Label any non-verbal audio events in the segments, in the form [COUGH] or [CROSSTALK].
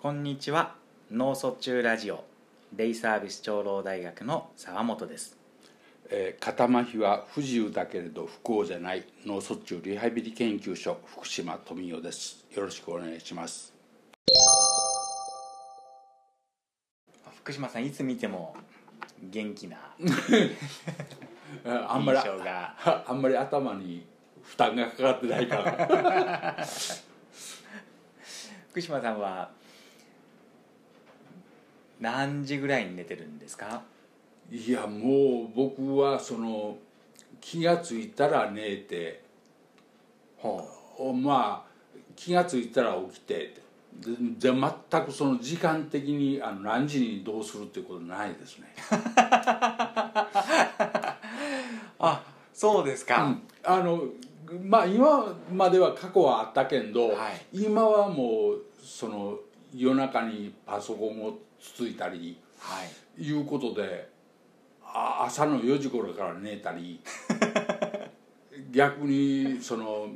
こんにちは。脳卒中ラジオ。デイサービス長老大学の沢本です。えー肩麻痺は不自由だけれど不幸じゃない。脳卒中リハビリ研究所福島富代です。よろしくお願いします。福島さんいつ見ても元気なあ [LAUGHS] あんまり [LAUGHS] あんまり頭に負担がかかってないから [LAUGHS] 福島さんは何時ぐらいに寝てるんですか？いやもう僕はその気がついたら寝てほおまあ気がついたら起きてでで全くその時間的にあの何時にどうするっていうことないですね。[LAUGHS] あそうですか、うん。あのまあ今までは過去はあったけんど、はい。今はもうその夜中にパソコンをつついたりはい。いうことであ朝の4時頃から寝たり [LAUGHS] 逆にその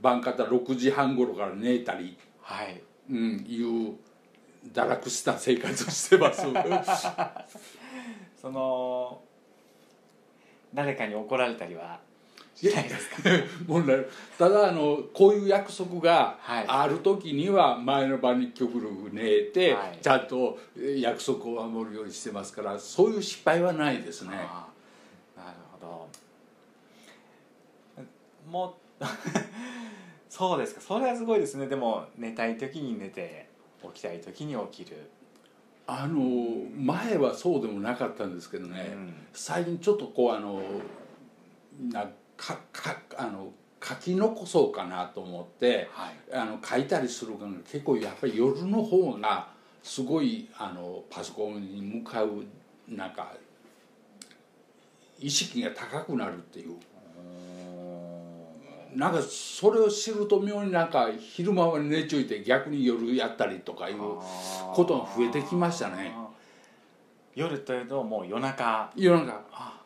晩方6時半頃から寝たり、はい。うん、いう堕落した生活をしてます。[LAUGHS] その誰かに怒られたりはしないですか？問題 [LAUGHS] ただあのこういう約束がはい。ある時には前の晩に極力寝て、はい。ちゃんとえ約束を守るようにしてますからそういう失敗はないですね。なるほど。もう [LAUGHS] そうですか。それはすごいですね。でも寝たい時に寝て起きたい時に起きる、あの前はそうでもなかったんですけどね、うん。最近ちょっとこうあのなかかあの書き残そうかなと思ってはい。あの書いたりするのが結構やっぱり夜の方がすごいあのパソコンに向かうなんか意識が高くなるっていう。なんかそれを知ると妙になんか昼間は寝ちょいて逆に夜やったりとかいうことが増えてきましたね。夜というともう夜中。夜中。あ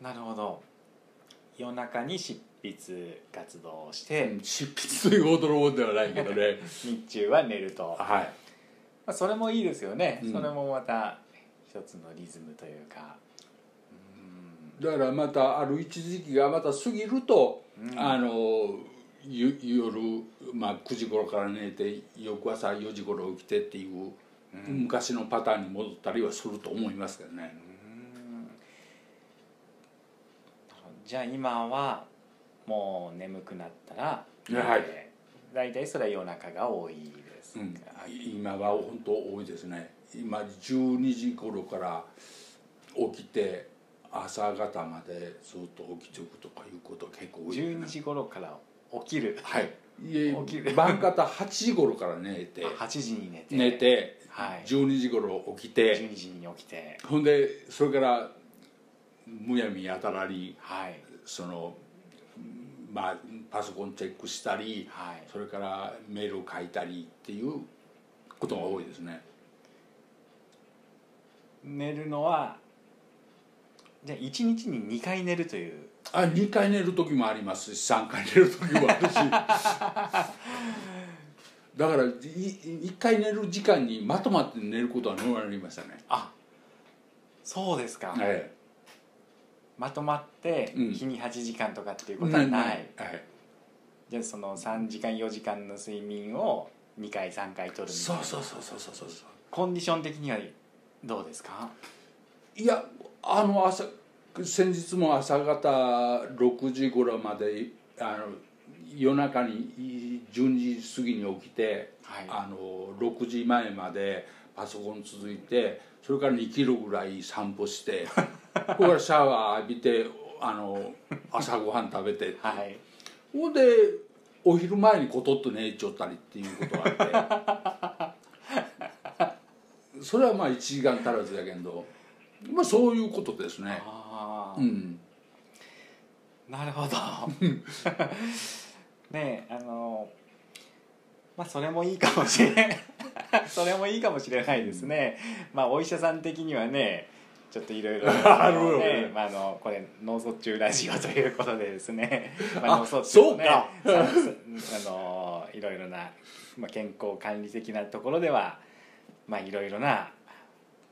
なるほど夜中に執筆活動をして、執筆というほどのもんではないけどね。[LAUGHS] 日中は寝ると、まはい。あ、それもいいですよね、うん。それもまた一つのリズムというか。だからまたある一時期がまた過ぎると、うん。あのゆ夜、まあ、9時頃から寝て翌朝4時頃起きてっていう、うん。昔のパターンに戻ったりはすると思いますけどねうんじゃあ今はもう眠くなったら、はい。えー大体それは夜中が多いですか、うん、今は本当多いですね。今12時頃から起きて朝方までずっと起きておくとかいうこと結構多いですね12時頃から起きる。はい。いえ起きる。晩方8時頃から寝て。8時に寝て。寝て。はい。12時頃起きて。12時に起きて。ほんでそれからむやみやたらにはい。そのまあパソコンチェックしたりはい。それからメールを書いたりっていうことが多いですね。寝るのはじゃあ1日に2回寝るという。あ2回寝る時もありますし3回寝る時もあるし。[LAUGHS] だからい1回寝る時間にまとまって寝ることはなりましたね。あそうですか、えまとまってうん。日に8時間とかっていうえことはない、はい。じゃあその3時間4時間の睡眠を2回3回取るみたいな。そうそうそうそうそうそう。コンディション的にはどうですか？いやあの朝先日も朝方6時頃まであの夜中に12時過ぎに起きて、はい。あの6時前までパソコン続いてそれから2キロぐらい散歩してここからシャワー浴びてあの朝ごはん食べてはい。ほんでお昼前にことっと寝ちゃったりっていうことがあって。[LAUGHS] それはまあ1時間足らずやけど。まあそういうことですね。ああ、うん。なるほど。[LAUGHS] ねえあのまあそれもいいかもしれない [LAUGHS] それもいいかもしれないですね。まあお医者さん的にはねちょっといろいろ。[LAUGHS] あるよねね、まあ、あのこれ脳卒中ラジオということでですね、[LAUGHS] まあ脳卒中をねあのいろいろなまあ、健康管理的なところではまあいろいろな、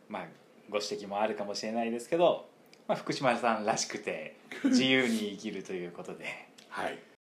まあ、ご指摘もあるかもしれないですけど、まあ、福島さんらしくて [LAUGHS] 自由に生きるということで。はい